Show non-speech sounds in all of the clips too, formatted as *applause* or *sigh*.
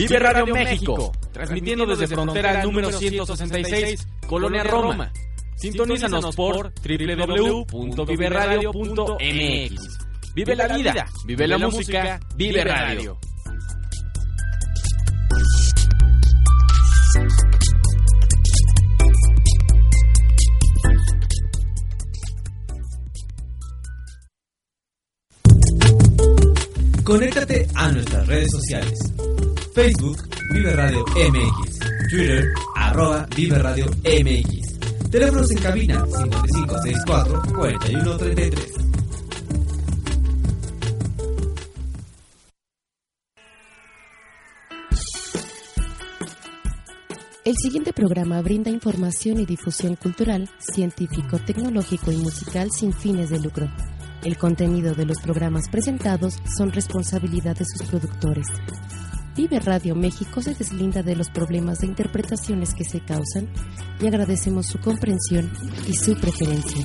Vive Radio México, transmitiendo desde frontera número 166, Colonia Roma. Sintonízanos por www.viveradio.mx. Vive la vida, vive la música, vive radio. Conéctate a nuestras redes sociales. Facebook, Vive Radio MX. Twitter, arroba Vive Radio MX. Teléfonos en cabina 5564-4133. El siguiente programa brinda información y difusión cultural, científico, tecnológico y musical sin fines de lucro. El contenido de los programas presentados son responsabilidad de sus productores. Vive Radio México se deslinda de los problemas de interpretaciones que se causan y agradecemos su comprensión y su preferencia.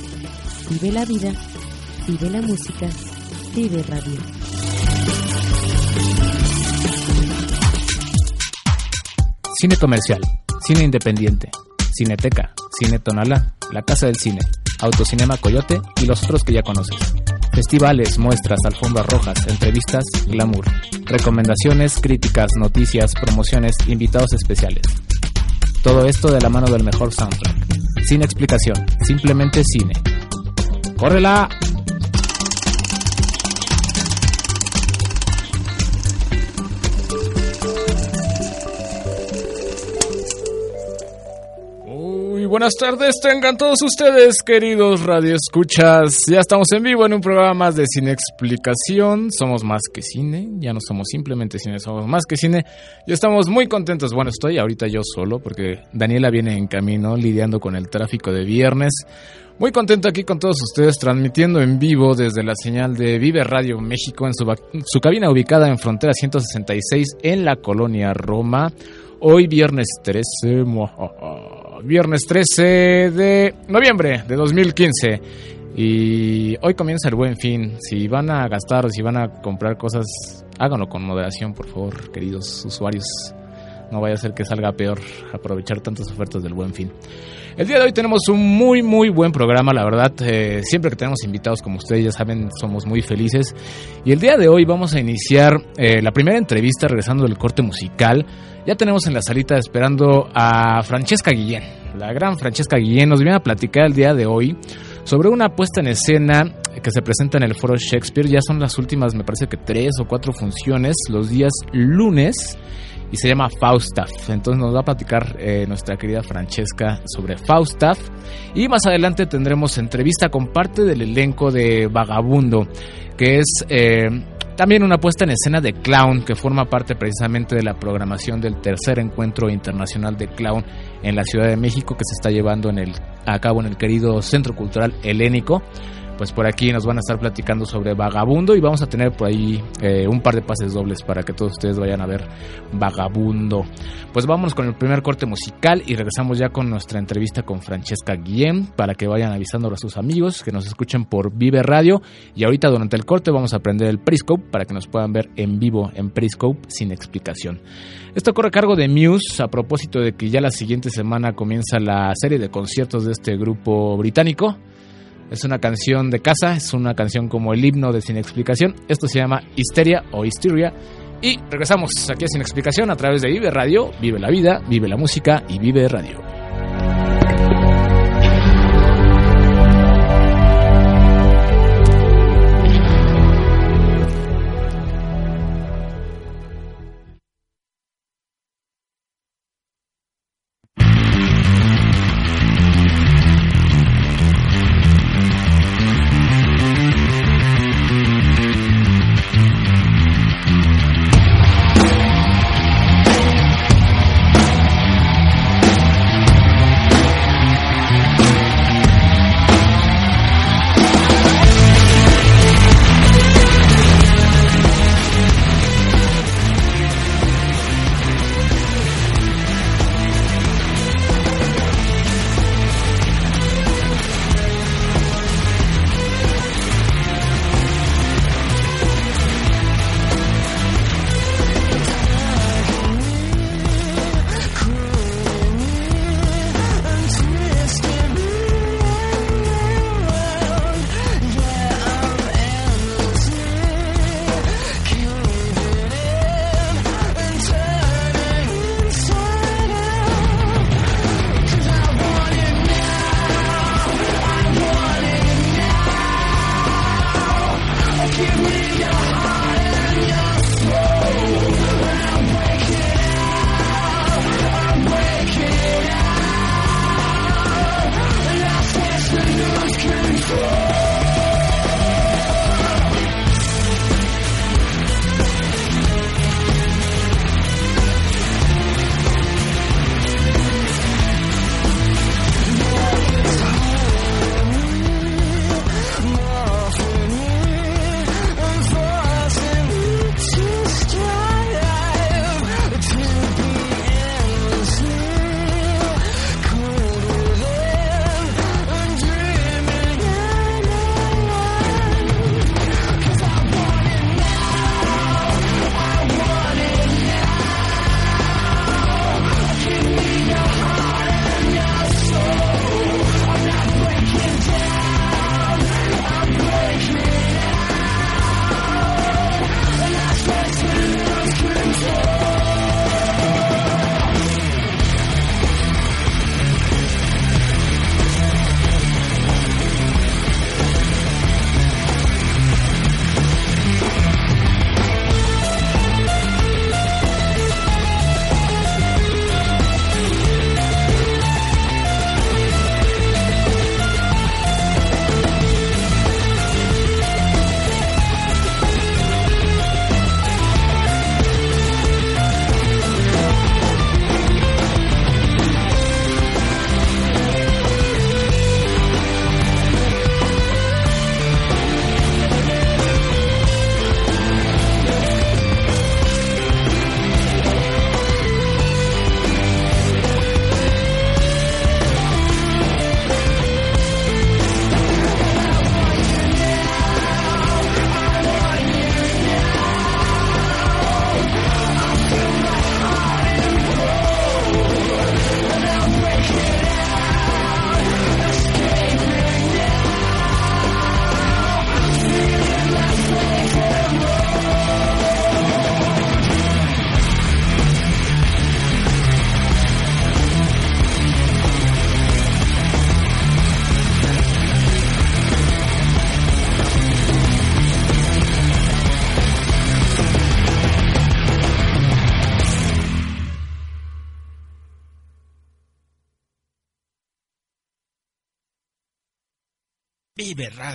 Vive la vida, vive la música, vive radio. Cine comercial, cine independiente, cineteca, cine tonala, la casa del cine, autocinema coyote y los otros que ya conoces. Festivales, muestras, alfombras rojas, entrevistas, glamour. Recomendaciones, críticas, noticias, promociones, invitados especiales. Todo esto de la mano del mejor soundtrack. Sin explicación, simplemente cine. ¡Córrela! Buenas tardes, tengan todos ustedes, queridos radioescuchas. Ya estamos en vivo en un programa más de Cine Explicación. Somos más que cine, ya no somos simplemente cine, somos más que cine. Y estamos muy contentos. Bueno, estoy ahorita yo solo porque Daniela viene en camino lidiando con el tráfico de viernes. Muy contento aquí con todos ustedes, transmitiendo en vivo desde la señal de Vive Radio México en su, su cabina ubicada en Frontera 166 en la colonia Roma. Hoy viernes 13, viernes 13 de noviembre de 2015. Y hoy comienza el buen fin. Si van a gastar o si van a comprar cosas, háganlo con moderación, por favor, queridos usuarios. No vaya a ser que salga peor aprovechar tantas ofertas del buen fin. El día de hoy tenemos un muy, muy buen programa, la verdad. Eh, siempre que tenemos invitados, como ustedes ya saben, somos muy felices. Y el día de hoy vamos a iniciar eh, la primera entrevista regresando del corte musical. Ya tenemos en la salita esperando a Francesca Guillén. La gran Francesca Guillén nos viene a platicar el día de hoy sobre una puesta en escena que se presenta en el Foro Shakespeare. Ya son las últimas, me parece que tres o cuatro funciones, los días lunes y se llama Falstaff. Entonces nos va a platicar eh, nuestra querida Francesca sobre Falstaff. Y más adelante tendremos entrevista con parte del elenco de Vagabundo, que es eh, también una puesta en escena de clown que forma parte precisamente de la programación del tercer encuentro internacional de clown en la Ciudad de México que se está llevando en el, a cabo en el querido Centro Cultural Helénico pues por aquí nos van a estar platicando sobre Vagabundo y vamos a tener por ahí eh, un par de pases dobles para que todos ustedes vayan a ver Vagabundo. Pues vámonos con el primer corte musical y regresamos ya con nuestra entrevista con Francesca Guillén para que vayan avisando a sus amigos que nos escuchen por Vive Radio y ahorita durante el corte vamos a aprender el Periscope para que nos puedan ver en vivo en Periscope sin explicación. Esto corre a cargo de Muse a propósito de que ya la siguiente semana comienza la serie de conciertos de este grupo británico. Es una canción de casa, es una canción como el himno de Sin Explicación. Esto se llama Histeria o Hysteria. Y regresamos aquí a Sin Explicación a través de Vive Radio, Vive la Vida, Vive la Música y Vive Radio.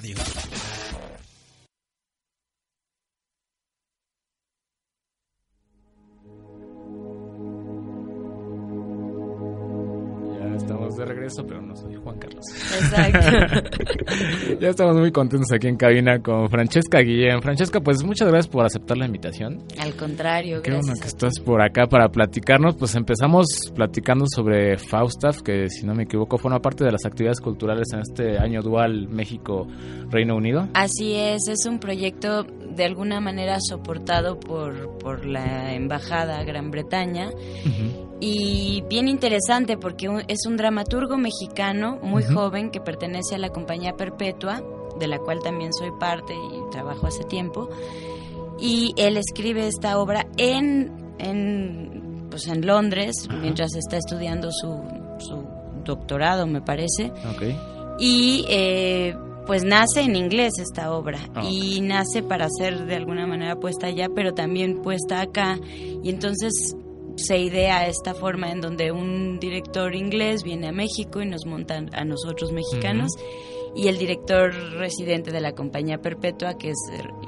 Radio. Ya estamos muy contentos aquí en cabina con Francesca Guillén. Francesca, pues muchas gracias por aceptar la invitación. Al contrario, Qué gracias. bueno que estás por acá para platicarnos. Pues empezamos platicando sobre Faustaf, que si no me equivoco forma parte de las actividades culturales en este año dual México-Reino Unido. Así es, es un proyecto de alguna manera soportado por, por la Embajada Gran Bretaña y bien interesante porque es un dramaturgo mexicano muy Ujú. joven que pertenece a la Compañía Perpetua, de la cual también soy parte y trabajo hace tiempo. Y él escribe esta obra en, en, pues en Londres, mientras está estudiando su, su doctorado, me parece. Ok. Y eh, pues nace en inglés esta obra Ah, y nace para ser de alguna manera puesta allá, pero también puesta acá. Y entonces se idea esta forma en donde un director inglés viene a México y nos montan a nosotros mexicanos. Y el director residente de la compañía Perpetua, que es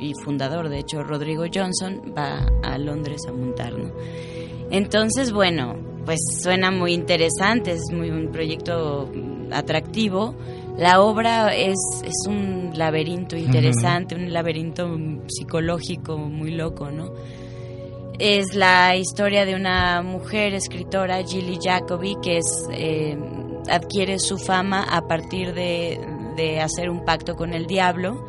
y fundador, de hecho, Rodrigo Johnson, va a Londres a montar, ¿no? Entonces, bueno, pues suena muy interesante, es muy un proyecto atractivo. La obra es, es un laberinto interesante, un laberinto psicológico muy loco, ¿no? Es la historia de una mujer escritora, Gilly Jacobi, que es, eh, adquiere su fama a partir de, de hacer un pacto con el diablo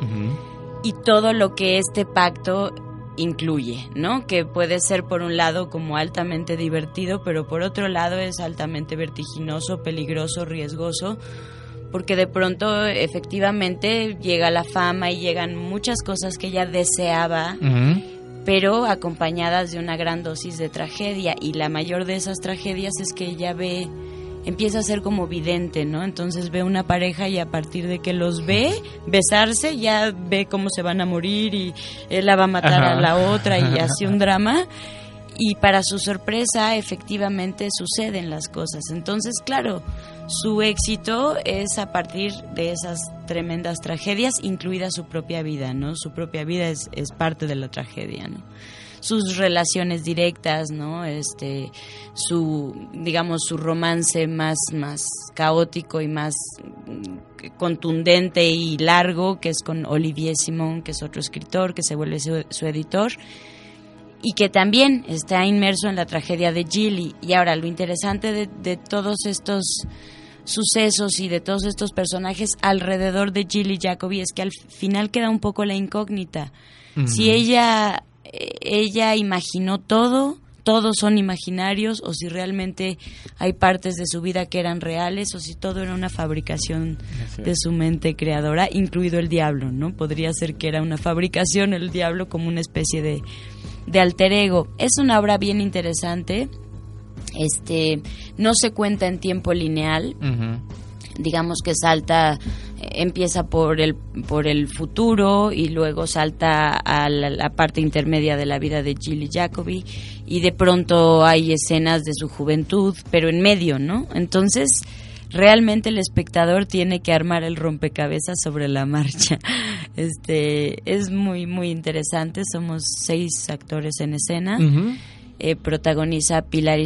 y todo lo que este pacto incluye, ¿no? Que puede ser por un lado como altamente divertido, pero por otro lado es altamente vertiginoso, peligroso, riesgoso, porque de pronto efectivamente llega la fama y llegan muchas cosas que ella deseaba. Pero acompañadas de una gran dosis de tragedia y la mayor de esas tragedias es que ella ve empieza a ser como vidente, ¿no? Entonces ve una pareja y a partir de que los ve besarse ya ve cómo se van a morir y él la va a matar Ajá. a la otra y *laughs* así un drama y para su sorpresa efectivamente suceden las cosas. Entonces, claro, su éxito es a partir de esas tremendas tragedias, incluida su propia vida, ¿no? Su propia vida es, es parte de la tragedia, ¿no? Sus relaciones directas, ¿no? Este, su, digamos, su romance más, más caótico y más mm, contundente y largo, que es con Olivier Simon, que es otro escritor, que se vuelve su editor y que también está inmerso en la tragedia de Gilly. Y ahora, lo interesante de, de todos estos sucesos y de todos estos personajes alrededor de Gilly Jacobi es que al final queda un poco la incógnita. Si ella, eh, ella imaginó todo, todos son imaginarios, o si realmente hay partes de su vida que eran reales, o si todo era una fabricación de su mente creadora, incluido el diablo, ¿no? Podría ser que era una fabricación, el diablo como una especie de, de alter ego. Es una obra bien interesante. Este no se cuenta en tiempo lineal, digamos que salta eh, empieza por el por el futuro y luego salta a la, la parte intermedia de la vida de Gilly Jacobi y de pronto hay escenas de su juventud, pero en medio, ¿no? Entonces, realmente el espectador tiene que armar el rompecabezas sobre la marcha. *laughs* Este es muy muy interesante, somos seis actores en escena. Ujú. Eh, protagoniza Pilar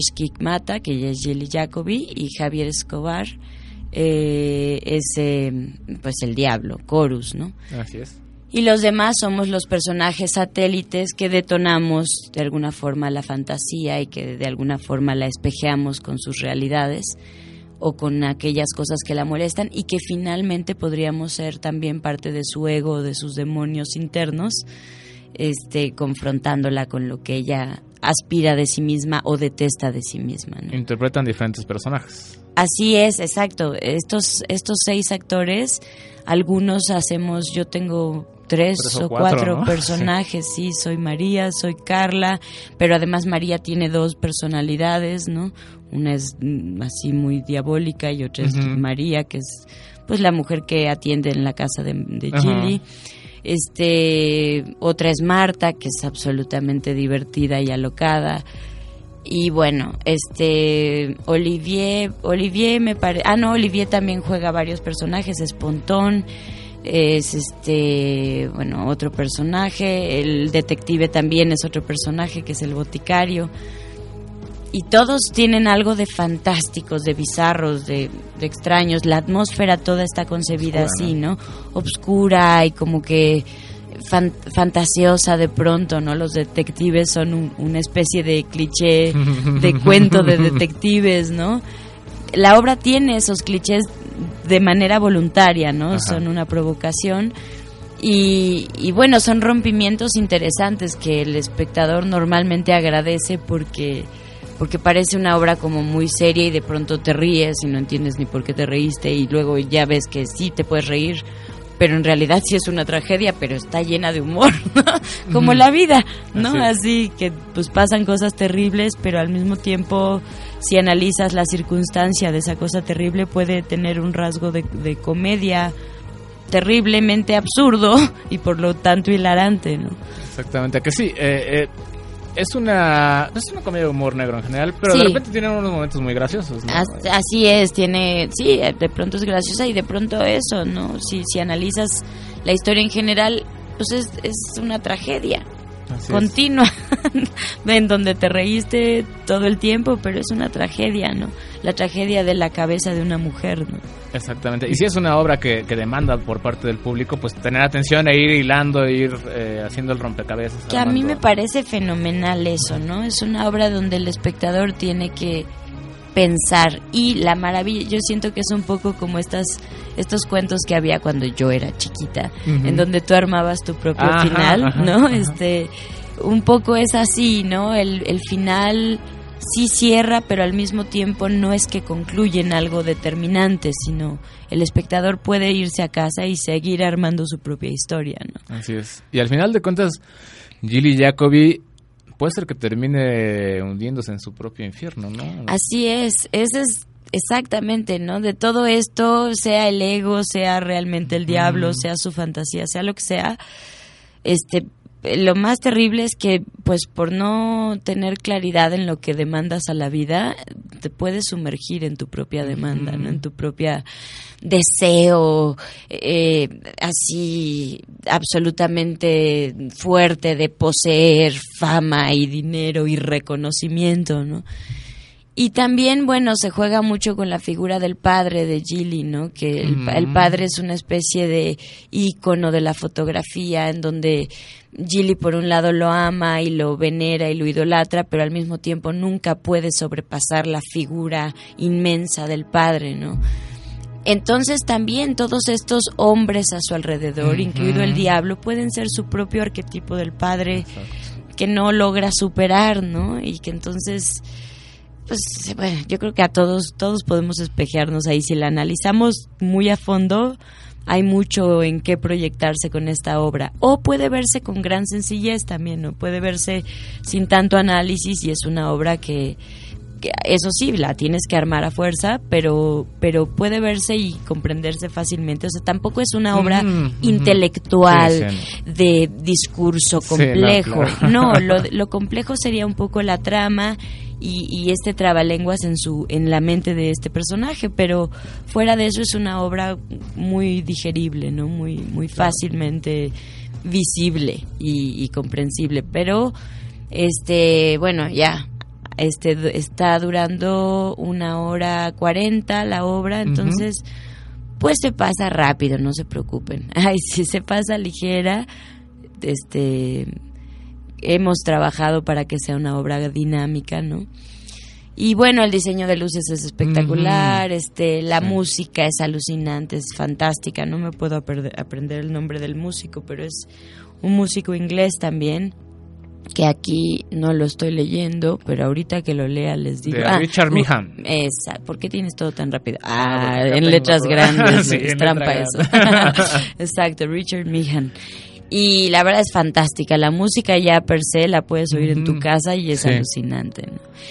que ella es Jelly Jacobi, y Javier Escobar eh, es eh, pues el diablo, Corus, ¿no? Así es. Y los demás somos los personajes satélites que detonamos de alguna forma la fantasía y que de alguna forma la espejeamos con sus realidades o con aquellas cosas que la molestan y que finalmente podríamos ser también parte de su ego o de sus demonios internos, este, confrontándola con lo que ella aspira de sí misma o detesta de sí misma. ¿no? Interpretan diferentes personajes. Así es, exacto. Estos, estos seis actores, algunos hacemos, yo tengo tres, Tres o o cuatro, cuatro, ¿no? *laughs* personajes, sí. soy María, soy Carla, pero además María tiene dos personalidades, ¿no? Una es mm, así muy diabólica y otra es. María, que es pues la mujer que atiende en la casa de, de. Gilly. Este, otra es Marta, que es absolutamente divertida y alocada. Y bueno, este Olivier, Olivier me parece, ah no, Olivier también juega varios personajes, es Pontón. es este, bueno, otro personaje, el detective también es otro personaje que es el boticario. Y todos tienen algo de fantásticos, de bizarros, de, extraños. La atmósfera toda está concebida así, ¿no? Obscura y como que fantasiosa de pronto, ¿no? Los detectives son una especie de cliché de *laughs* cuento de detectives, ¿no? La obra tiene esos clichés de manera voluntaria, ¿no? Son una provocación. Y, y, bueno, son rompimientos interesantes que el espectador normalmente agradece porque, porque parece una obra como muy seria y de pronto te ríes y no entiendes ni por qué te reíste y luego ya ves que sí te puedes reír pero en realidad sí es una tragedia, pero está llena de humor, *laughs* como la vida, ¿no? Así. que pues pasan cosas terribles, pero al mismo tiempo si analizas la circunstancia de esa cosa terrible puede tener un rasgo de, comedia terriblemente absurdo *laughs* y por lo tanto hilarante, ¿no? Exactamente, que sí. Eh, eh, es una es una comedia de humor negro en general, pero de repente tiene unos momentos muy graciosos. Así es, tiene, sí, de pronto es graciosa y de pronto eso, ¿no? Si, si analizas la historia en general, pues es, es una tragedia continua, *laughs* en donde te reíste todo el tiempo, pero es una tragedia, ¿no? La tragedia de la cabeza de una mujer, ¿no? Exactamente. Y si es una obra que, demanda por parte del público, pues tener atención e ir hilando, e ir eh, haciendo el rompecabezas. Que a mí me parece fenomenal eso, ¿no? Es una obra donde el espectador tiene que pensar. Y la maravilla yo siento que es un poco como estas estos cuentos que había cuando yo era chiquita en donde tú armabas tu propio final no este un poco es así no el, el final sí cierra pero al mismo tiempo no es que concluye en algo determinante sino el espectador puede irse a casa y seguir armando su propia historia no así es. Y al final de cuentas Gilly Jacobi puede ser que termine hundiéndose en su propio infierno, ¿no? Así es, ese es exactamente, ¿no? De todo esto, sea el ego, sea realmente el diablo, sea su fantasía, sea lo que sea, este lo más terrible es que, pues, por no tener claridad en lo que demandas a la vida, te puedes sumergir en tu propia demanda, ¿no? En tu propia deseo, eh, así absolutamente fuerte de poseer fama y dinero y reconocimiento, ¿no? Y también, bueno, se juega mucho con la figura del padre de Gilly, ¿no? Que el, mm. padre es una especie de ícono de la fotografía en donde Gilly por un lado lo ama y lo venera y lo idolatra, pero al mismo tiempo nunca puede sobrepasar la figura inmensa del padre, ¿no? Entonces también todos estos hombres a su alrededor, incluido el diablo, pueden ser su propio arquetipo del padre que no logra superar, ¿no? Y que entonces pues bueno, yo creo que a todos todos podemos espejearnos ahí. Si la analizamos muy a fondo hay mucho en qué proyectarse con esta obra. O puede verse con gran sencillez también no puede verse sin tanto análisis y es una obra que, eso sí la tienes que armar a fuerza pero pero puede verse y comprenderse fácilmente. O sea tampoco es una obra mm, intelectual de discurso complejo. no, *laughs* lo, lo complejo sería un poco la trama y, este trabalenguas en su en la mente de este personaje pero fuera de eso es una obra muy digerible no muy muy fácilmente visible y, comprensible pero este bueno ya este está durando una hora cuarenta la obra entonces pues se pasa rápido no se preocupen. *laughs* Ay si se pasa ligera este hemos trabajado para que sea una obra dinámica, ¿no? Y bueno, el diseño de luces es espectacular, este, la música es alucinante, es fantástica. No me puedo aprender el nombre del músico, pero es un músico inglés también que aquí no lo estoy leyendo, pero ahorita que lo lea les digo. Ah, Richard Meehan. Esa, ¿por qué tienes todo tan rápido? Ah, ah en letras *laughs* grandes, es trampa eso. *laughs* *laughs* Exacto, Richard Meehan. Y la verdad es fantástica. La música ya per se la puedes oír en tu casa y es alucinante.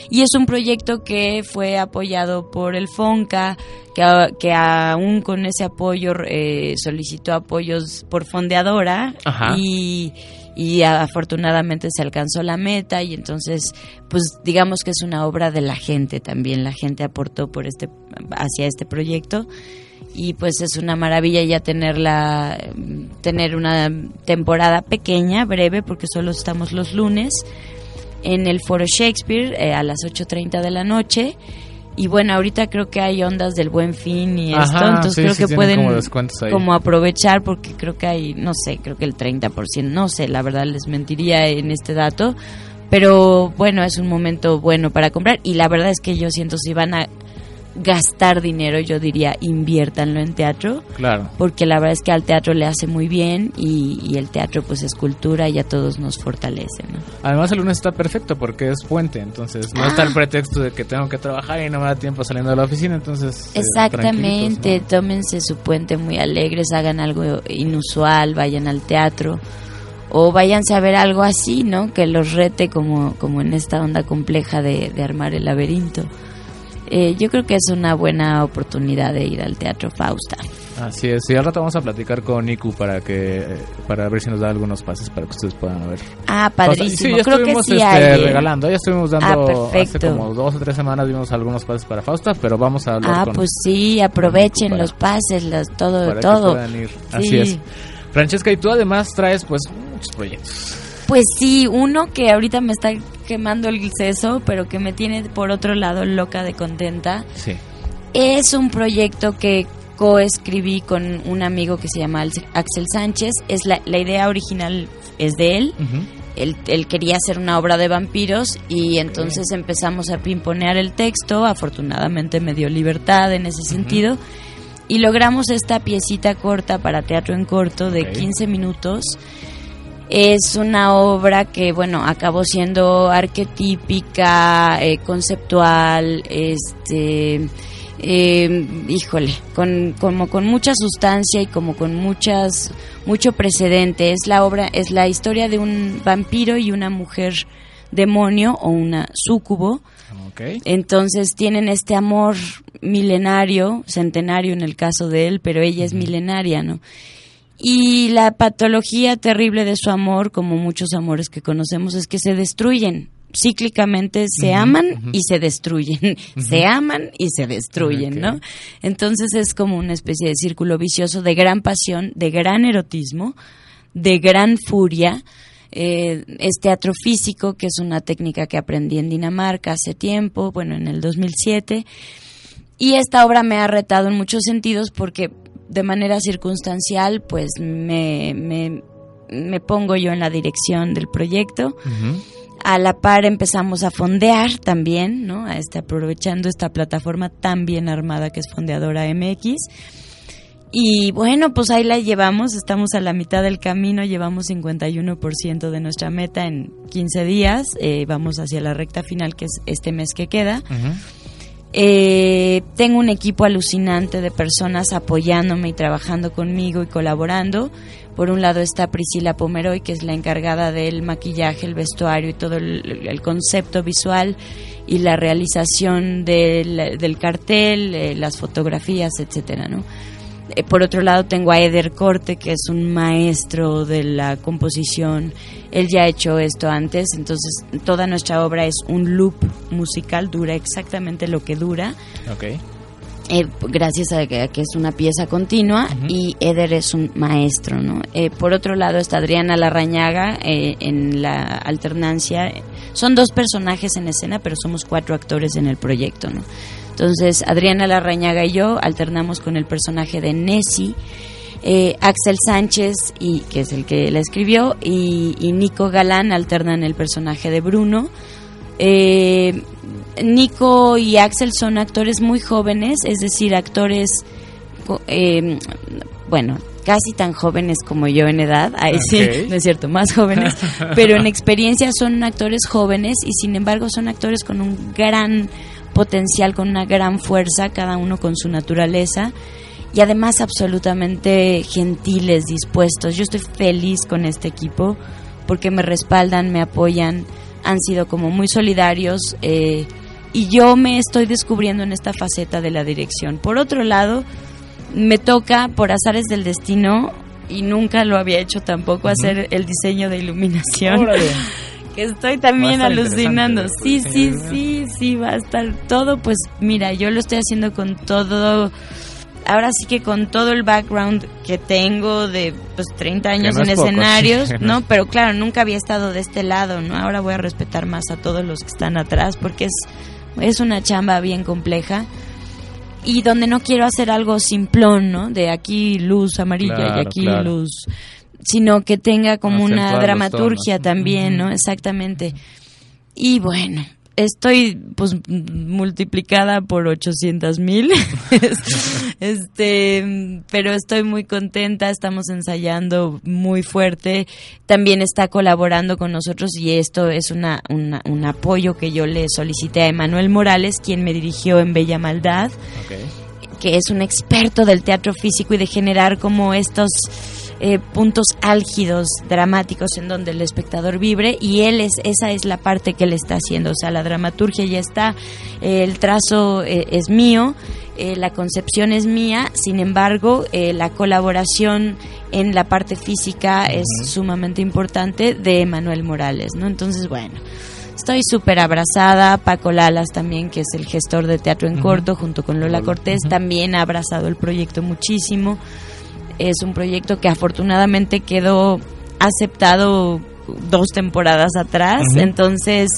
Y es un proyecto que fue apoyado por el FONCA, que, que aún con ese apoyo eh, solicitó apoyos por fondeadora y y afortunadamente se alcanzó la meta y entonces pues digamos que es una obra de la gente también. La gente aportó por este hacia este proyecto y pues es una maravilla ya tenerla, tener una temporada pequeña, breve, porque solo estamos los lunes en el Foro Shakespeare eh, a las 8.30 de la noche. Y bueno, ahorita creo que hay ondas del buen fin y esto, entonces creo que pueden como, aprovechar porque creo que hay, no sé, creo que el 30%, no sé, la verdad les mentiría en este dato, pero bueno, es un momento bueno para comprar y la verdad es que yo siento si van a gastar dinero, yo diría inviértanlo en teatro. Claro. Porque la verdad es que al teatro le hace muy bien y, el teatro pues es cultura y a todos nos fortalece, ¿no? Además el lunes está perfecto porque es puente, entonces no está el ah. pretexto de que tengo que trabajar y no me da tiempo saliendo de la oficina, entonces... Eh, Exactamente, tómense su puente muy alegres, hagan algo inusual, vayan al teatro o váyanse a ver algo así, ¿no? Que los rete como, como en esta onda compleja de, de armar el laberinto. Eh, yo creo que es una buena oportunidad de ir al Teatro Fausta. Así es, y al rato vamos a platicar con Niku para que para ver si nos da algunos pases para que ustedes puedan ver. Ah, padrísimo. Sí, ya creo estuvimos que sí este, regalando, ya estuvimos dando ah, hace como dos o tres semanas dimos algunos pases para Fausta, pero vamos a hablar Ah, pues sí, aprovechen los pases, los, todo, todo. Así es. Francesca, y tú además traes pues muchos proyectos. Pues sí, uno que ahorita me está quemando el seso, pero que me tiene por otro lado loca de contenta. Sí. Es un proyecto que coescribí con un amigo que se llama Axel Sánchez. Es la, la idea original es de él. él. quería hacer una obra de vampiros y entonces empezamos a pimponear el texto. Afortunadamente me dio libertad en ese sentido. Y logramos esta piecita corta para teatro en corto de 15 minutos es una obra que, bueno, acabó siendo arquetípica, eh, conceptual, este, eh, híjole, con, como con mucha sustancia y como con muchas, mucho precedente. Es la obra, es la historia de un vampiro y una mujer demonio o una súcubo. Entonces tienen este amor milenario, centenario en el caso de él, pero ella es milenaria, ¿no? Y la patología terrible de su amor, como muchos amores que conocemos, es que se destruyen. Cíclicamente se aman y se destruyen. *laughs* Se aman y se destruyen, ¿no? Entonces es como una especie de círculo vicioso de gran pasión, de gran erotismo, de gran furia. Eh, es teatro físico, que es una técnica que aprendí en Dinamarca hace tiempo, bueno, en el 2007. Y esta obra me ha retado en muchos sentidos porque de manera circunstancial, pues me, me, pongo yo en la dirección del proyecto. A la par empezamos a fondear también, ¿no? A este, aprovechando esta plataforma tan bien armada que es Fondeadora MX. Y bueno, pues ahí la llevamos, estamos a la mitad del camino, llevamos 51% de nuestra meta en 15 días, eh, vamos hacia la recta final que es este mes que queda. Eh, tengo un equipo alucinante de personas apoyándome y trabajando conmigo y colaborando. Por un lado está Priscila Pomeroy, que es la encargada del maquillaje, el vestuario y todo el, concepto visual y la realización del, cartel, eh, las fotografías, etcétera, ¿no? Eh, por otro lado tengo a Eder Corte, que es un maestro de la composición. Él ya ha hecho esto antes, entonces toda nuestra obra es un loop musical, dura exactamente lo que dura. Okay. Eh, gracias a que, es una pieza continua y Eder es un maestro, ¿no? Eh, por otro lado está Adriana Larrañaga en la alternancia. Son dos personajes en escena, pero somos cuatro actores en el proyecto, ¿no? Entonces, Adriana Larrañaga y yo alternamos con el personaje de Nessie. Eh, Axel Sánchez, y, que es el que la escribió, y, Nico Galán alternan el personaje de Bruno. Eh, Nico y Axel son actores muy jóvenes, es decir, actores, eh, bueno, casi tan jóvenes como yo en edad, ahí sí, no es cierto, más jóvenes, *laughs* pero en experiencia son actores jóvenes y sin embargo son actores con un gran potencial con una gran fuerza, cada uno con su naturaleza y además absolutamente gentiles, dispuestos. Yo estoy feliz con este equipo porque me respaldan, me apoyan, han sido como muy solidarios eh, y yo me estoy descubriendo en esta faceta de la dirección. Por otro lado, me toca, por azares del destino, y nunca lo había hecho tampoco, hacer el diseño de iluminación. *laughs* estoy también alucinando. Sí, sí, sí, sí, va a estar todo. Pues mira, yo lo estoy haciendo con todo ahora sí que con todo el background que tengo de pues 30 años no en es poco, escenarios, sí. ¿no? *laughs* Pero claro, nunca había estado de este lado, ¿no? Ahora voy a respetar más a todos los que están atrás porque es, es una chamba bien compleja y donde no quiero hacer algo simplón, ¿no? De aquí luz amarilla y aquí claro. luz, sino que tenga como Acentuar una dramaturgia también, ¿no? Exactamente. Y bueno, estoy pues multiplicada por 800 mil. *laughs* este, pero estoy muy contenta, estamos ensayando muy fuerte. También está colaborando con nosotros y esto es una, una- un apoyo que yo le solicité a Emanuel Morales, quien me dirigió en Bella Maldad que es un experto del teatro físico y de generar como estos eh, puntos álgidos, dramáticos, en donde el espectador vibre y él es, esa es la parte que él está haciendo, o sea, la dramaturgia ya está, eh, el trazo eh, es mío, eh, la concepción es mía, sin embargo, eh, la colaboración en la parte física es sumamente importante de Manuel Morales, ¿no? Entonces, bueno. Estoy súper abrazada. Paco Lalas también, que es el gestor de teatro en corto, junto con Lola Cortés, también ha abrazado el proyecto muchísimo. Es un proyecto que afortunadamente quedó aceptado dos temporadas atrás, entonces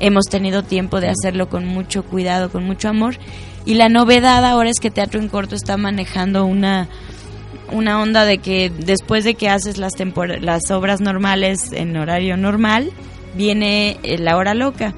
hemos tenido tiempo de hacerlo con mucho cuidado, con mucho amor. Y la novedad ahora es que Teatro en Corto está manejando una una onda de que después de que haces las las obras normales en horario normal, viene eh, la hora loca.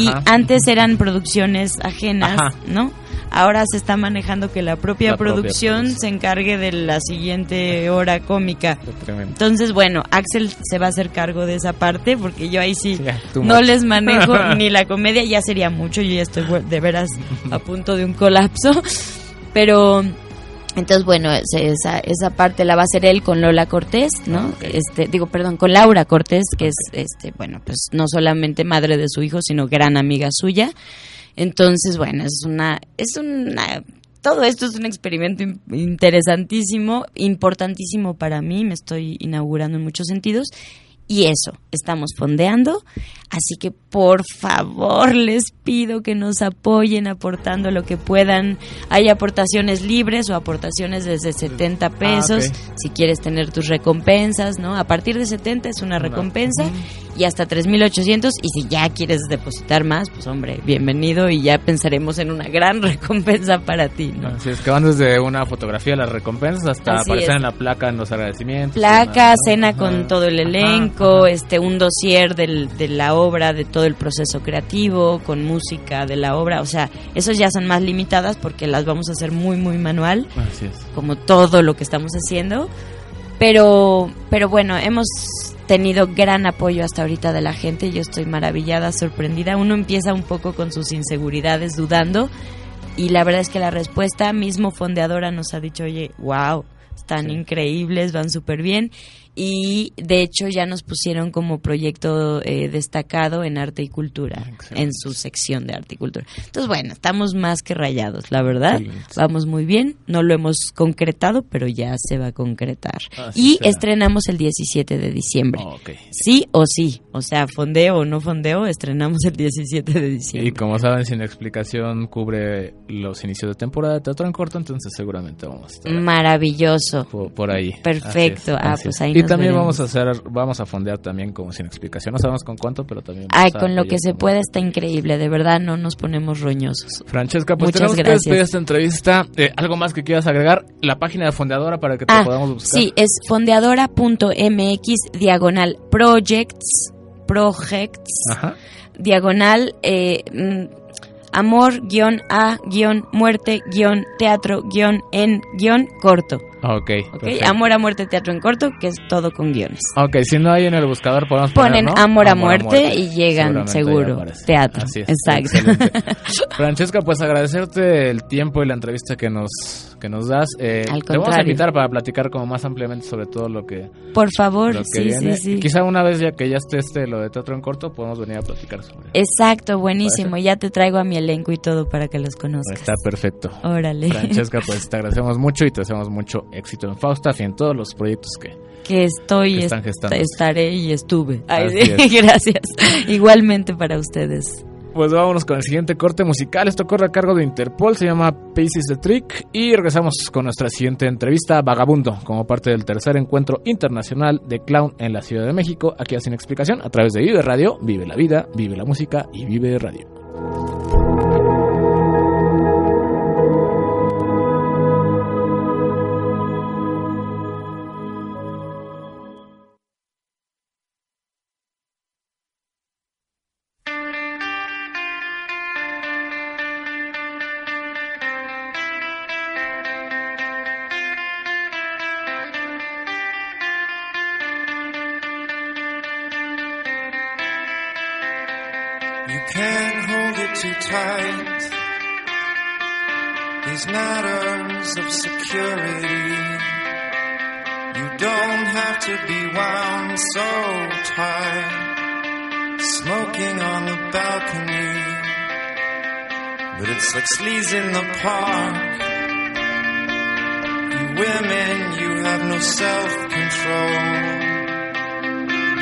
Y antes eran producciones ajenas, Ajá. ¿no? Ahora se está manejando que la propia La producción se encargue de la siguiente hora cómica. Entonces, bueno, Axel se va a hacer cargo de esa parte porque yo ahí sí too no much. les manejo *laughs* ni la comedia, ya sería mucho, yo ya estoy de veras a punto de un colapso. Pero entonces, bueno, esa, esa parte la va a hacer él con Lola Cortés, ¿no? Este, digo, perdón, con Laura Cortés, que es, este, bueno, pues no solamente madre de su hijo, sino gran amiga suya. Entonces, bueno, es una, es una, todo esto es un experimento in- interesantísimo, importantísimo para mí, me estoy inaugurando en muchos sentidos. Y eso, estamos fondeando, así que por favor les pido que nos apoyen aportando lo que puedan. Hay aportaciones libres o aportaciones desde 70 pesos, ok. si quieres tener tus recompensas, ¿no? A partir de 70 es una recompensa y hasta 3.800 y si ya quieres depositar más, pues hombre, bienvenido y ya pensaremos en una gran *laughs* recompensa para ti, ¿no? Así es que van desde una fotografía de las recompensas hasta Así aparecer es. en la placa en los agradecimientos. placa, demás, ¿no? cena Ajá. con todo el Ajá, elenco, ajá. este un dossier del, de la obra, de todo el proceso creativo, con música de la obra, o sea, esos ya son más limitadas porque las vamos a hacer muy muy manual, Así es. como todo lo que estamos haciendo, pero pero bueno, hemos tenido gran apoyo hasta ahorita de la gente, yo estoy maravillada, sorprendida, uno empieza un poco con sus inseguridades dudando y la verdad es que la respuesta mismo fondeadora nos ha dicho, oye, wow, están increíbles, van súper bien. Y de hecho ya nos pusieron como proyecto eh, destacado en arte y cultura, Excelente. en su sección de arte y cultura. Entonces, bueno, estamos más que rayados, la verdad. Excelente. Vamos muy bien, no lo hemos concretado, pero ya se va a concretar. Así y será. estrenamos el 17 de diciembre. Ok. Sí o sí, o sea, fondeo o no fondeo, estrenamos el 17 de diciembre. Y como saben, sin explicación cubre los inicios de temporada de teatro en corto, entonces seguramente vamos a estar Maravilloso. por, por ahí. Perfecto. Así es, Ah, pues es. ahí Y nos también veremos. vamos a hacer, vamos a fondear también como sin explicación. No sabemos con cuánto, pero también. Ay, con lo que se como- pueda está increíble, de verdad no nos ponemos roñosos. Francesca, pues Muchas tenemos que gracias. despedir esta entrevista. Eh, ¿Algo más que quieras agregar? La página de fondeadora para que te Ah, podamos buscar. sí, es fondeadora.mx diagonal projects, projects, Ajá. diagonal eh, mm, amor a muerte. Ok. ¿ok? perfecto. Amor a muerte teatro en corto, que es todo con guiones. Ok, si no hay en el buscador podemos Ponen poner, ¿no? amor a muerte y llegan, seguro. Teatro. Así es. Exacto. *laughs* Francesca, pues agradecerte el tiempo y la entrevista que nos que nos das. Eh, Al te vamos a invitar para platicar como más ampliamente sobre todo lo que, Por favor, que sí, viene. sí, sí. Quizá una vez ya que ya esté este lo de teatro en corto, podemos venir a platicar sobre. Exacto, buenísimo. Ya te traigo a mi elenco y todo para que los conozcas. Está perfecto. Órale. Francesca, pues te agradecemos mucho y te deseamos mucho éxito en Faustaf y en todos los proyectos que, que estoy, Que están est- gestándose. estaré y estuve. Ay, sí, *laughs* gracias. Igualmente para ustedes. Pues vámonos con el siguiente corte musical. Esto corre a cargo de Interpol, se llama Paces the Trick. Y regresamos con nuestra siguiente entrevista, Vagabundo, como parte del tercer encuentro internacional de clown en la Ciudad de México. Aquí hacen explicación a través de Vive Radio, Vive la Vida, Vive la Música y Vive Radio. It's like sleaze in the park. You women, you have no self control.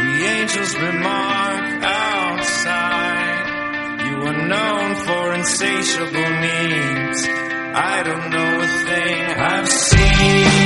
We angels remark outside. You are known for insatiable needs. I don't know a thing. I've seen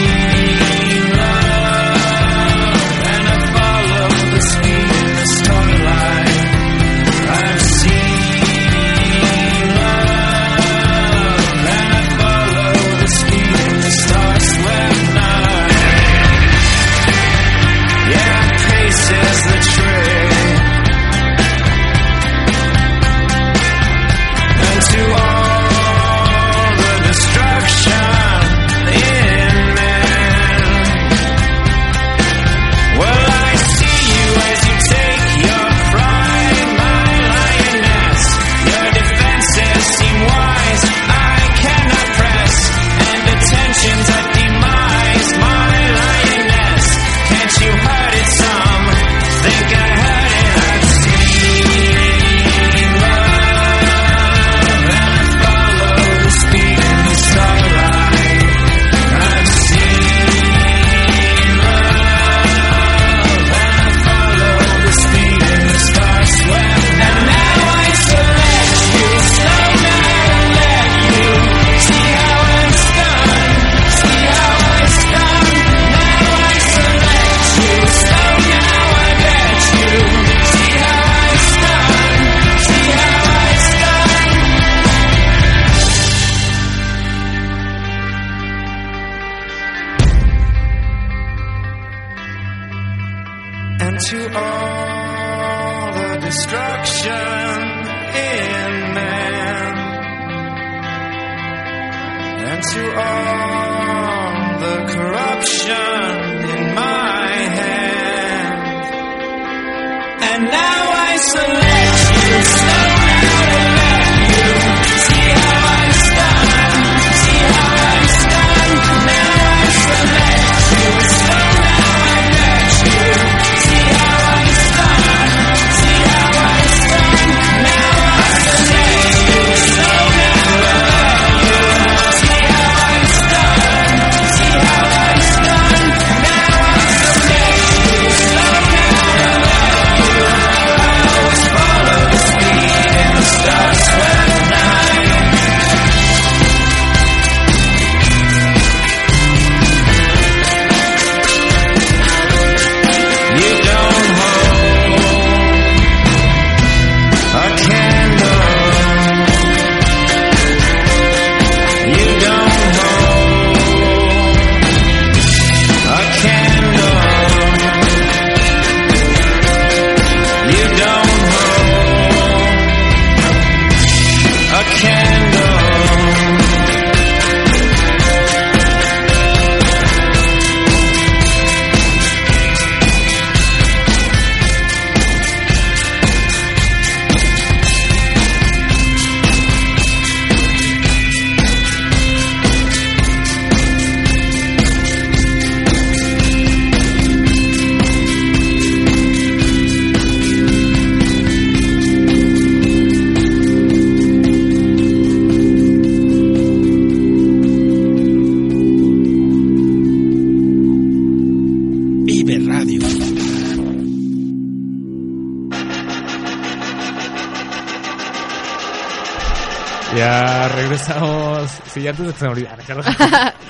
Sí, antes de que se me olvidara.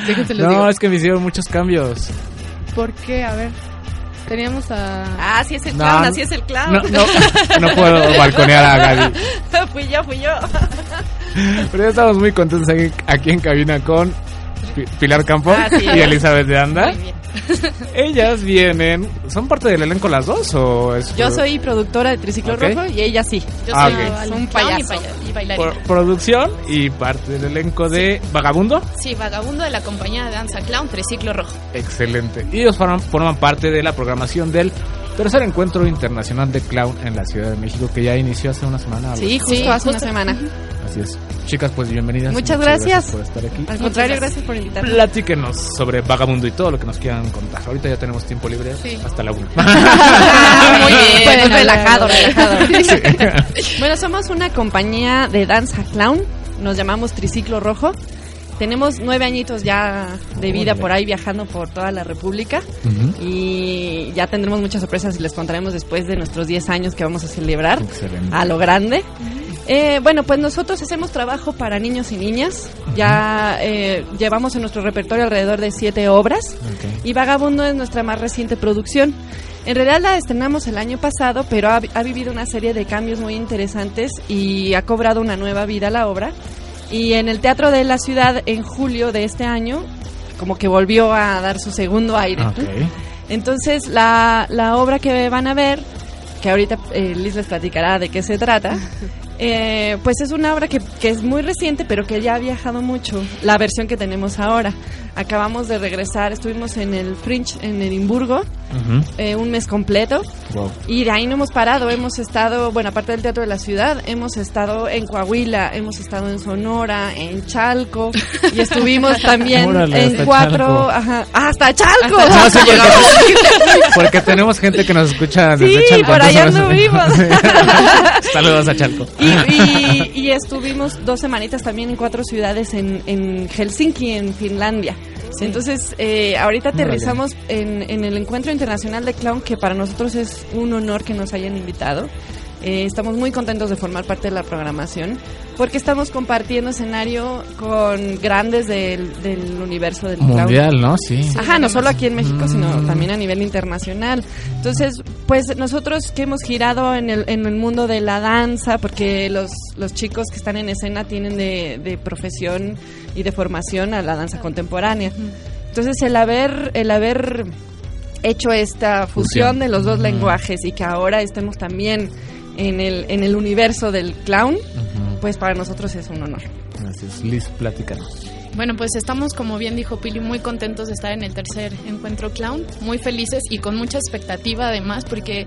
Déjense lo No, digo. es que me hicieron muchos cambios. ¿Por qué? A ver. Teníamos a... Ah, así es el No, clown, así es el clown. No, no, no puedo *laughs* balconear a Gaby. *laughs* fui yo, fui yo. *laughs* Pero ya estamos muy contentos aquí, aquí en cabina con Pi- Pilar Campo Ah, sí. y Elizabeth de Anda. Muy bien. *laughs* Ellas vienen, ¿son parte del elenco las dos o es Yo soy productora de Triciclo. Rojo y ella sí. Yo Ah, soy ok. un payaso. paya- y bailarina. por producción y parte del elenco de Vagabundo? Sí, vagabundo de la compañía de danza clown Triciclo Rojo. Excelente. Y ellos forman, forman parte de la programación del tercer encuentro internacional de clown en la Ciudad de México que ya inició hace una semana. Sí, justo Sí, hace una semana. Así es. Chicas, pues bienvenidas. Muchas gracias. por estar aquí. Al contrario, gracias. por invitarme. Platíquenos sobre Vagabundo y todo lo que nos quieran contar. Ahorita ya tenemos tiempo libre Sí. hasta la una. *laughs* Muy bien, Bueno, muy relajado, la- relajado. *laughs* Bueno, somos una compañía de danza clown, nos llamamos Triciclo Rojo. Tenemos nueve añitos ya de vida por ahí viajando por toda la República y ya tendremos muchas sorpresas y les contaremos después de nuestros 10 años que vamos a celebrar Excelente. a lo grande. Eh, bueno, pues nosotros hacemos trabajo para niños y niñas. Ya eh, llevamos en nuestro repertorio alrededor de siete obras y Vagabundo es nuestra más reciente producción. En realidad la estrenamos el año pasado, pero ha, ha vivido una serie de cambios muy interesantes y ha cobrado una nueva vida la obra. Y en el Teatro de la Ciudad, en julio de este año, como que volvió a dar su segundo aire. Ok. Entonces, la, la obra que van a ver, que ahorita eh, Liz les platicará de qué se trata, eh, pues es una obra que, que es muy reciente, pero que ya ha viajado mucho, la versión que tenemos ahora. Acabamos de regresar, estuvimos en el Fringe en Edimburgo Ujú. eh, un mes completo Wow. y de ahí no hemos parado, hemos estado, bueno, aparte del Teatro de la Ciudad, hemos estado en Coahuila, hemos estado en Sonora, en Chalco y estuvimos *laughs* también Órale, en hasta cuatro, Chalco. ajá, hasta Chalco. No, sí, *laughs* porque, *laughs* porque tenemos gente que nos escucha desde Sí, Chalco. por allá anduvimos. Saludos a Chalco. Y, *laughs* y- y estuvimos dos semanitas también en cuatro ciudades en, en Helsinki, en Finlandia. Entonces, eh, ahorita aterrizamos en, en el Encuentro Internacional de Clown, que para nosotros es un honor que nos hayan invitado. Eh, estamos muy contentos de formar parte de la programación, porque estamos compartiendo escenario con grandes del, del universo del clown. Mundial, ¿no? Sí. Ajá, no solo aquí en México, sino Mm. también a nivel internacional. Entonces, pues nosotros que hemos girado en el, en el mundo de la danza, porque los, los chicos que están en escena tienen de, de profesión y de formación a la danza contemporánea. Entonces, el haber, el haber hecho esta fusión, Fusión. de los dos lenguajes y que ahora estemos también en el, en el universo del clown, Ujú. Pues para nosotros es un honor. Gracias. Liz, platícanos. Bueno, pues estamos, como bien dijo Pili, muy contentos de estar en el tercer encuentro clown, muy felices y con mucha expectativa además, porque,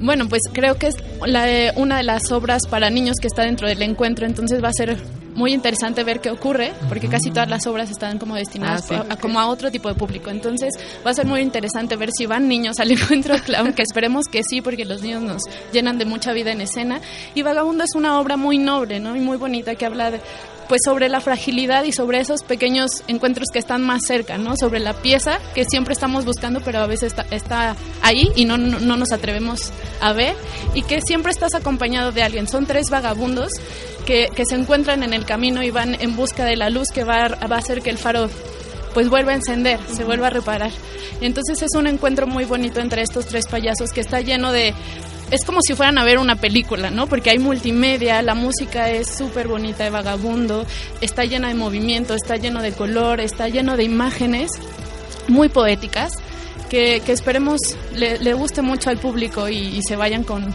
bueno, pues creo que es la, eh, una de las obras para niños que está dentro del encuentro, entonces va a ser muy interesante ver qué ocurre, porque casi todas las obras están como destinadas Ah, sí. a, a como a otro tipo de público, entonces va a ser muy interesante ver si van niños al *laughs* encuentro clown, que esperemos que sí, porque los niños nos llenan de mucha vida en escena, y Vagabundo es una obra muy noble, ¿no? Y muy bonita que habla de pues sobre la fragilidad y sobre esos pequeños encuentros que están más cerca, ¿no? Sobre la pieza que siempre estamos buscando, pero a veces está, está ahí y no, no, no nos atrevemos a ver y que siempre estás acompañado de alguien. Son tres vagabundos que, que se encuentran en el camino y van en busca de la luz que va a, va a hacer que el faro pues vuelva a encender, se vuelva a reparar. Entonces es un encuentro muy bonito entre estos tres payasos que está lleno de... Es como si fueran a ver una película, ¿no? Porque hay multimedia, la música es súper bonita de vagabundo, está llena de movimiento, está lleno de color, está lleno de imágenes muy poéticas que, esperemos le, guste mucho al público y, se vayan con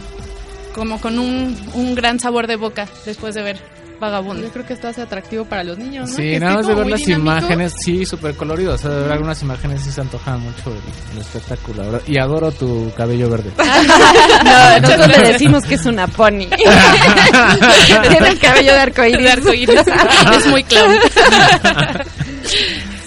como con un gran sabor de boca después de ver Vagabundo. Yo creo que esto hace atractivo para los niños, ¿no? Sí, Que nada más de ver las dinámico. imágenes, sí, súper colorido. O sea, de ver algunas imágenes sí se antoja mucho el, el espectáculo. la verdad. Y adoro tu cabello verde. *laughs* No, *laughs* nosotros le decimos que es una pony. *laughs* Tiene el cabello de arcoíris. De arcoíris. es muy clown.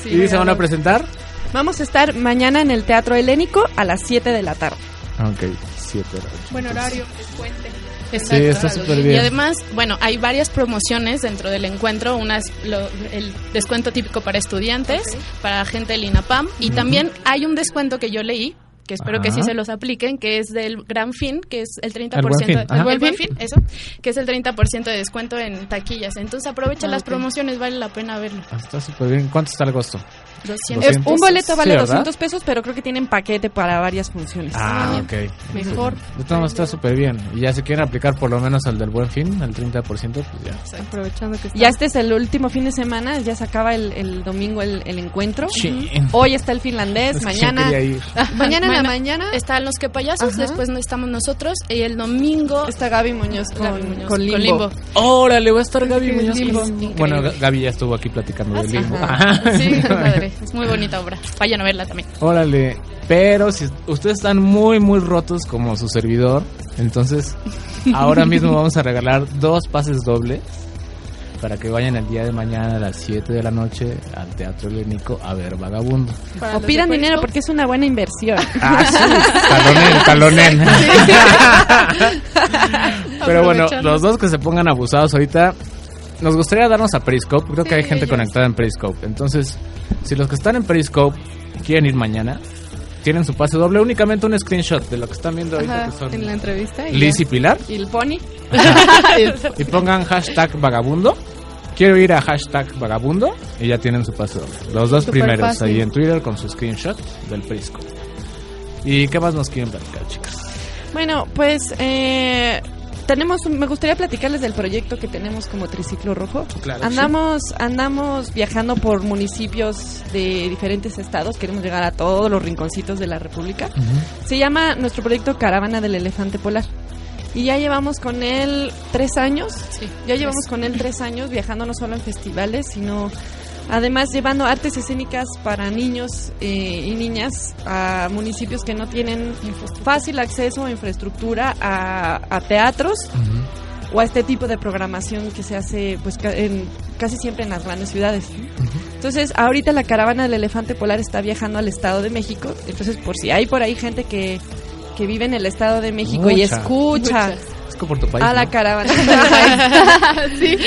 ¿Y se van a presentar? Vamos a estar mañana en el Teatro Helénico a las 7 de la tarde. Ok, siete horas. Buen horario, puente. Sí, está súper Y bien. además, bueno, hay varias promociones dentro del encuentro. Una es lo- el descuento típico para estudiantes, para gente del INAPAM. Y también hay un descuento que yo leí que espero que sí se los apliquen, que es del Gran Fin, que es el 30%. El Buen Fin, el. Buen Fin, eso, que es el 30% de descuento en taquillas. Entonces aprovecha Ah, las promociones, vale la pena verlo. Está súper bien. ¿Cuánto está el costo? 200 Es- un boleto vale Sí, ¿verdad? 200 pesos, pero creo que tienen paquete para varias funciones. Ah, ok. Mejor. De todas maneras, está súper bien. Y ya si quieren aplicar por lo menos el del buen fin, el 30%, pues ya. Aprovechando que está. Ya este es el último fin de semana, ya se acaba el, el domingo el, el encuentro. Chin. Hoy está el finlandés, Es que mañana. sí. *laughs* Mañana en la Mañana Están los que payasos, Ajá. después no estamos nosotros, y el domingo está Gaby Muñoz con, Gaby Muñoz con Limbo. Órale, va a estar Gaby Muñoz. Limbo. Bueno, Ga- Gaby ya estuvo aquí platicando de Limbo. Ajá. Sí, *laughs* Es muy bonita obra. Vayan a verla también. Órale, pero si ustedes están muy, muy rotos como su servidor, entonces *laughs* ahora mismo vamos a regalar dos pases dobles para que vayan el día de mañana a las 7 de la noche al Teatro Helénico a ver Vagabundo. O pidan dinero porque es una buena inversión. Ah, sí, talonen, *laughs* talonen. *laughs* Pero bueno, los dos que se pongan abusados ahorita, nos gustaría darnos a Periscope. Creo que hay gente conectada en Periscope. Entonces, si los que están en Periscope quieren ir mañana, tienen su pase doble, únicamente un screenshot de lo que están viendo ahorita, Ajá, que son en la entrevista. y Liz ya. y Pilar, y el pony. *laughs* y pongan hashtag vagabundo. Quiero ir a hashtag vagabundo y ya tienen su pase doble. Los dos primeros fácil. ahí en Twitter con su screenshot del Periscope. ¿Y qué más nos quieren platicar, chicas? Bueno, pues eh, tenemos, un- me gustaría platicarles del proyecto que tenemos como Triciclo Rojo. Claro, Andamos, andamos viajando por municipios de diferentes estados, queremos llegar a todos los rinconcitos de la República. Se llama nuestro proyecto Caravana del Elefante Polar. Y ya llevamos con él tres años. Sí, Ya llevamos con él tres años viajando no solo en festivales, sino además llevando artes escénicas para niños eh, y niñas a municipios que no tienen fácil acceso o infraestructura a, a teatros o a este tipo de programación que se hace pues ca- en, casi siempre en las grandes ciudades. Entonces, ahorita la caravana del elefante polar está viajando al Estado de México. Entonces, por si hay por ahí gente que, que vive en el Estado de México y Mucha. escucha Es que por tu país. a la ¿no? caravana. *laughs* *laughs* sí.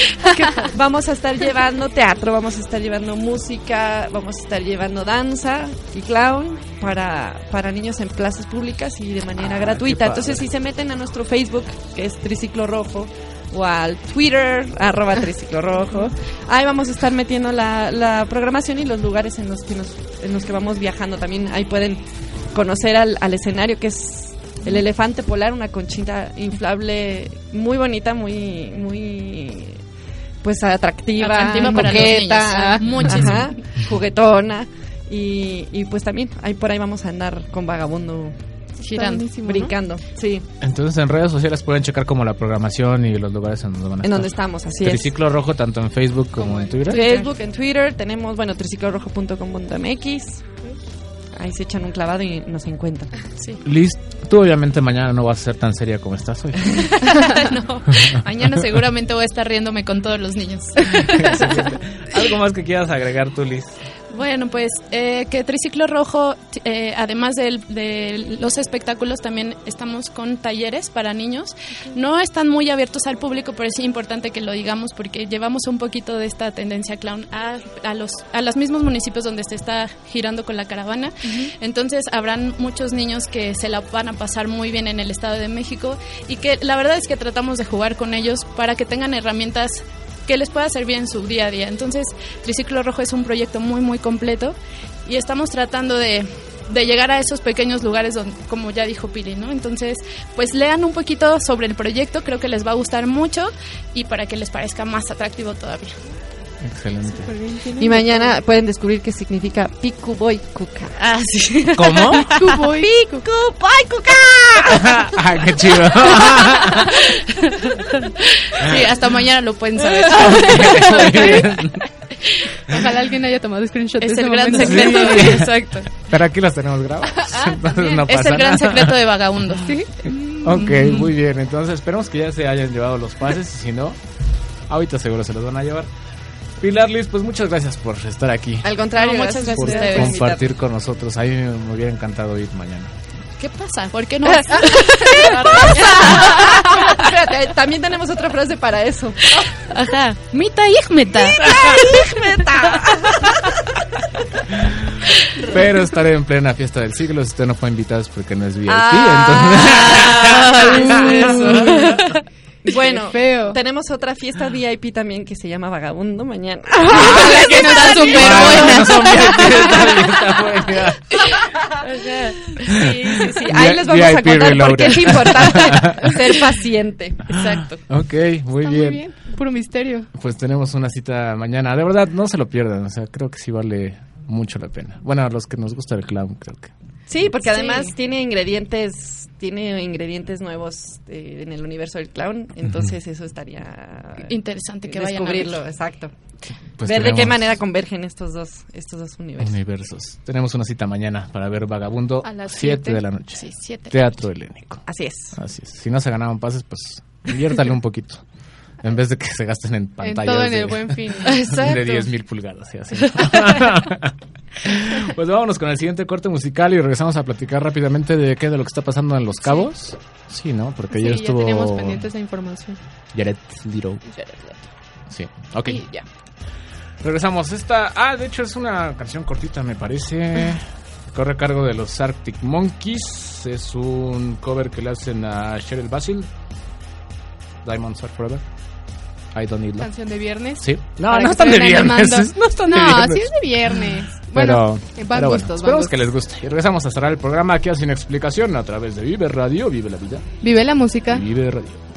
Vamos a estar llevando teatro, vamos a estar llevando música, vamos a estar llevando danza y clown para, para niños en plazas públicas y de manera Ah, gratuita. Entonces, si se meten a nuestro Facebook, que es Triciclo Rojo, o al Twitter, arroba Triciclo Rojo, ahí vamos a estar metiendo la, la programación y los lugares en los que nos, en los que vamos viajando. También ahí pueden conocer al, al escenario que es el elefante polar, una conchita inflable muy bonita, muy, muy pues atractiva, coqueta, niños. Ajá, juguetona. Y, y pues también ahí por ahí vamos a andar con vagabundo girando. brincando, sí, Entonces en redes sociales pueden checar como la programación y los lugares en donde van a en estar. donde estamos, así es. Triciclo Rojo tanto en Facebook como, en Twitter. Facebook, en Twitter, tenemos, bueno, triciclorojo.com.mx. Ahí se echan un clavado y nos encuentran. *laughs* Sí. Liz, tú obviamente mañana no vas a ser tan seria como estás hoy. *laughs* no, mañana seguramente voy a estar riéndome con todos los niños. *laughs* ¿Algo más que quieras agregar tú, Liz? Bueno, pues eh, que Triciclo Rojo, eh, además del- de, los espectáculos, también estamos con talleres para niños. No están muy abiertos al público, pero es importante que lo digamos porque llevamos un poquito de esta tendencia clown a, a los a los mismos municipios donde se está girando con la caravana. Entonces habrán muchos niños que se la van a pasar muy bien en el Estado de México y que la verdad es que tratamos de jugar con ellos para que tengan herramientas que les pueda servir en su día a día. Entonces, Triciclo Rojo es un proyecto muy, muy completo y estamos tratando de, de llegar a esos pequeños lugares donde, como ya dijo Pili, ¿no? Entonces, pues lean un poquito sobre el proyecto, creo que les va a gustar mucho y para que les parezca más atractivo todavía. Excelente. Y mañana pueden descubrir qué significa Piku Boy Kuka. Ah, sí. ¿Cómo? *laughs* Piku Boy Kuka. ah, *laughs* qué chido. Sí, hasta mañana lo pueden saber. *laughs* Ojalá alguien haya tomado screenshot Es de ese el gran momento. secreto, Sí. exacto. Pero aquí las tenemos grabadas. Entonces no Es el gran nada. secreto de Vagabundo. Ok, muy bien. Entonces esperemos que ya se hayan llevado los pases y si no, ahorita seguro se los van a llevar. Pilar Liz, pues muchas gracias por estar aquí. Al contrario, No, muchas gracias, Por gracias ustedes. compartir con nosotros. A mí me hubiera encantado ir mañana. ¿Qué pasa? ¿Por qué no? *laughs* Espérate, también tenemos otra frase para eso. Ajá. Mita Igmeta. Pero estaré en plena fiesta del siglo. Si usted no fue invitado es porque no es VIP. Ah, entonces... eso. Bueno, feo. tenemos otra fiesta VIP también que se llama Vagabundo mañana. *laughs* *laughs* La que nos da súper Ah, buena. no está está buena. Sí, sí, sí. Ahí les vamos a contar por reloaded. qué es importante *laughs* ser paciente. Exacto. Ok, muy Está bien. muy bien. Puro misterio. Pues tenemos una cita mañana. De verdad, no se lo pierdan. O sea, creo que sí vale mucho la pena. Bueno, a los que nos gusta el clown, creo que. Sí, porque Sí. además tiene ingredientes, tiene ingredientes nuevos eh, en el universo del clown, entonces eso estaría Interesante que vayan a descubrirlo, exacto. Pues ver de qué manera convergen estos dos, estos dos universos. Universos. Tenemos una cita mañana para ver Vagabundo, A las 7 siete. de la noche. Sí, siete. Teatro helénico. Así es. Así es. Si no se ganaban pases, pues inviértale un poquito. En vez de que se gasten en En pantallas todo en de, el buen fin. *laughs* De 10 mil pulgadas. y así. *laughs* *laughs* pues vámonos con el siguiente corte musical y regresamos a platicar rápidamente de qué de lo que está pasando en Los Cabos. Sí, ¿no? Porque Sí, ya estuvo tenemos pendiente esa información. Jared Leto. Sí, ok. Y ya. Regresamos. Esta, ah, de hecho es una canción cortita, me parece. *laughs* Corre a cargo de los Arctic Monkeys. Es un cover que le hacen a Cheryl Basil. Diamonds Are Forever. I Don't Need Love. Canción de viernes. Sí. No, no están de viernes. *laughs* No están de No, viernes. sí es de viernes. Pero, Bueno, van pero bueno, gustos, van esperamos que les guste. Y regresamos a cerrar el programa aquí a Sin Explicación a través de Vive Radio, Vive la Vida. Vive la música. Vive Radio.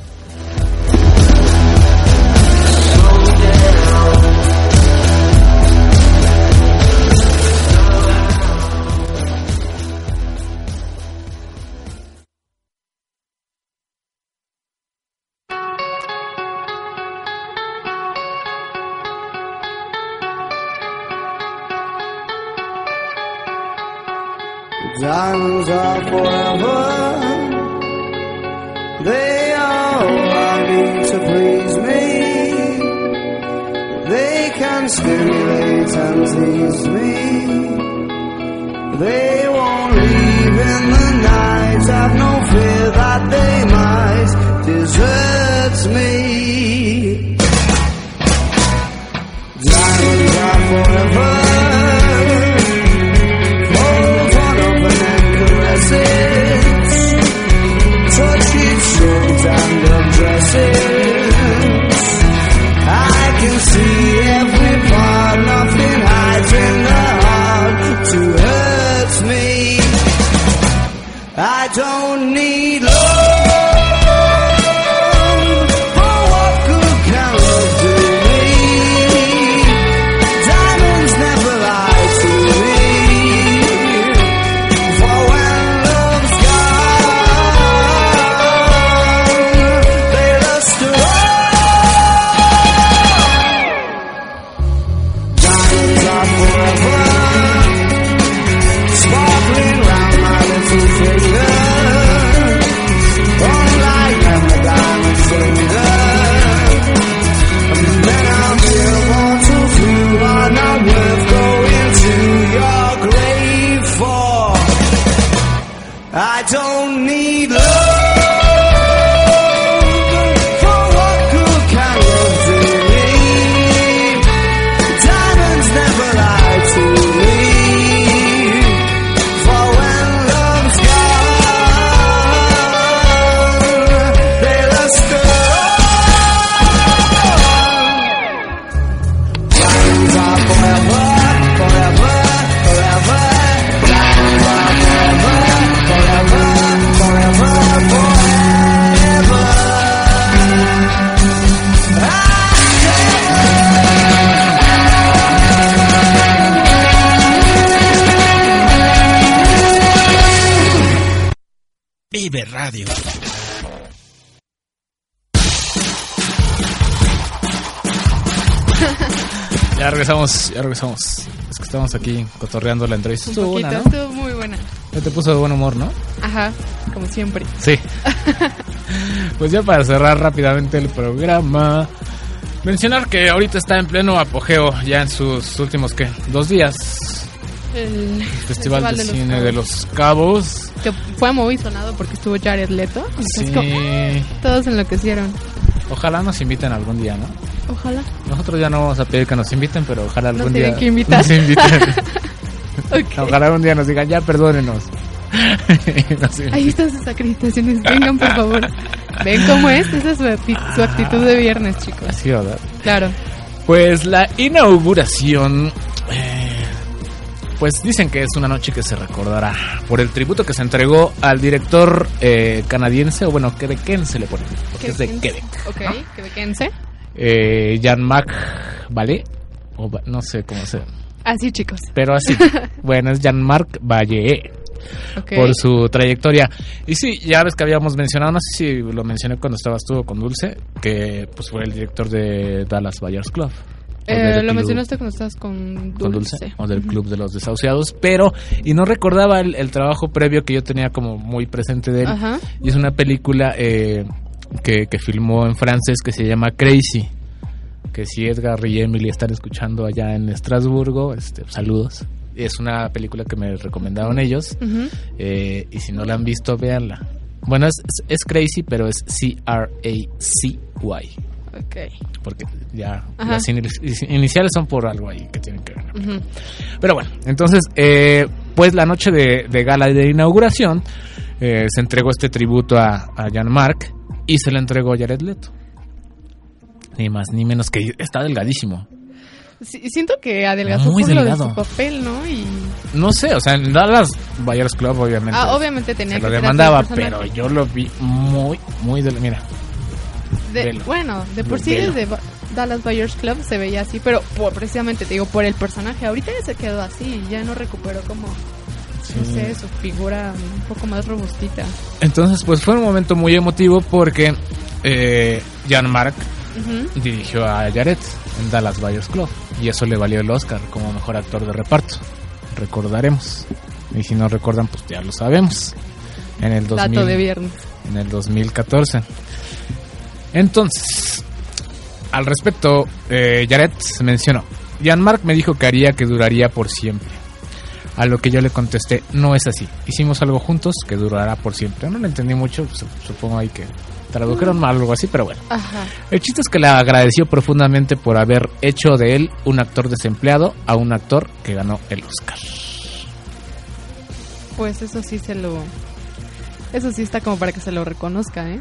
And tease me. They won't leave in the night. I've no fear that they might desert me. Ya regresamos, ya regresamos. Es que estamos aquí cotorreando la entrevista. Un Estuvo poquito, buena, ¿no? estuvo muy buena. Ya te puso de buen humor, ¿no? Ajá, como siempre. Sí. *laughs* pues ya para cerrar rápidamente el programa, mencionar que ahorita está en pleno apogeo, ya en sus últimos, ¿qué? Dos días. El Festival de, Cine Cabos. de los Cabos. Que fue muy sonado porque estuvo Jared Leto. Sí. como, todos enloquecieron. Ojalá nos inviten algún día, ¿no? Ojalá. Nosotros ya no vamos a pedir que nos inviten, pero ojalá algún día que nos inviten. *laughs* Ojalá un día nos digan, ya perdónenos. *laughs* No. Ahí están sus acreditaciones. Vengan, por favor. ¿Ven cómo es? Esa es su, su actitud de viernes, chicos. Así, ¿verdad? Claro. Pues la inauguración, eh, pues dicen que es una noche que se recordará por el tributo que se entregó al director eh, canadiense, o bueno, quebequense le ponen, porque es de Quebec. Ok, quebequense. Eh, Jean-Marc Vallée, o no sé cómo se Así, chicos. pero así. *laughs* bueno, es Jean-Marc Vallée Ok. por su trayectoria. Y sí, ya ves que habíamos mencionado, no sé si lo mencioné cuando estabas tú con Dulce, que pues fue el director de Dallas Buyers Club. Eh, lo club- mencionaste cuando estabas con Dulce. con Dulce, o del Club de los Desahuciados, pero, y no recordaba el, el trabajo previo que yo tenía como muy presente de él, Ajá. y es una película eh, que, que filmó en francés que se llama Crazy, que si Edgar y Emily están escuchando allá en Estrasburgo, este, saludos. Es una película que me recomendaron ellos, eh, y si no la han visto, véanla. Bueno, es, es, es Crazy, pero es C-R-A-C-Y Ok. porque ya Ajá. las ini- iniciales son por algo ahí que tienen que ver. Pero bueno, entonces, eh, pues la noche de, de gala de inauguración eh, se entregó este tributo a, a Jan Mark y se le entregó a Jared Leto. Ni más ni menos que está delgadísimo. Sí, siento que adelgazó Muy por lo de delgado. su papel, ¿no? Y No sé, o sea, en Dallas Buyers Club obviamente, ah, obviamente tenía se que lo demandaba, pero yo lo vi muy, muy del... Mira, De- velo. bueno, de por sí desde Dallas Buyers Club se veía así, pero por, precisamente te digo por el personaje. Ahorita ya se quedó así, ya no recuperó como no sé, su figura un poco más robustita. Entonces, pues fue un momento muy emotivo porque eh, Jan Mark dirigió a Jared en Dallas Buyers Club y eso le valió el Oscar como mejor actor de reparto. Recordaremos. Y si no recuerdan, pues ya lo sabemos. En el 2000, Dato de viernes. en el 2014. Entonces, al respecto, eh, Jared mencionó, Jan Mark me dijo que haría que duraría por siempre. A lo que yo le contesté, no es así. Hicimos algo juntos que durará por siempre. No lo entendí mucho, su- supongo ahí que tradujeron mal o algo así, pero bueno. Ajá. El chiste es que le agradeció profundamente por haber hecho de él un actor desempleado a un actor que ganó el Oscar. Pues eso sí se lo eso sí está como para que se lo reconozca, ¿eh?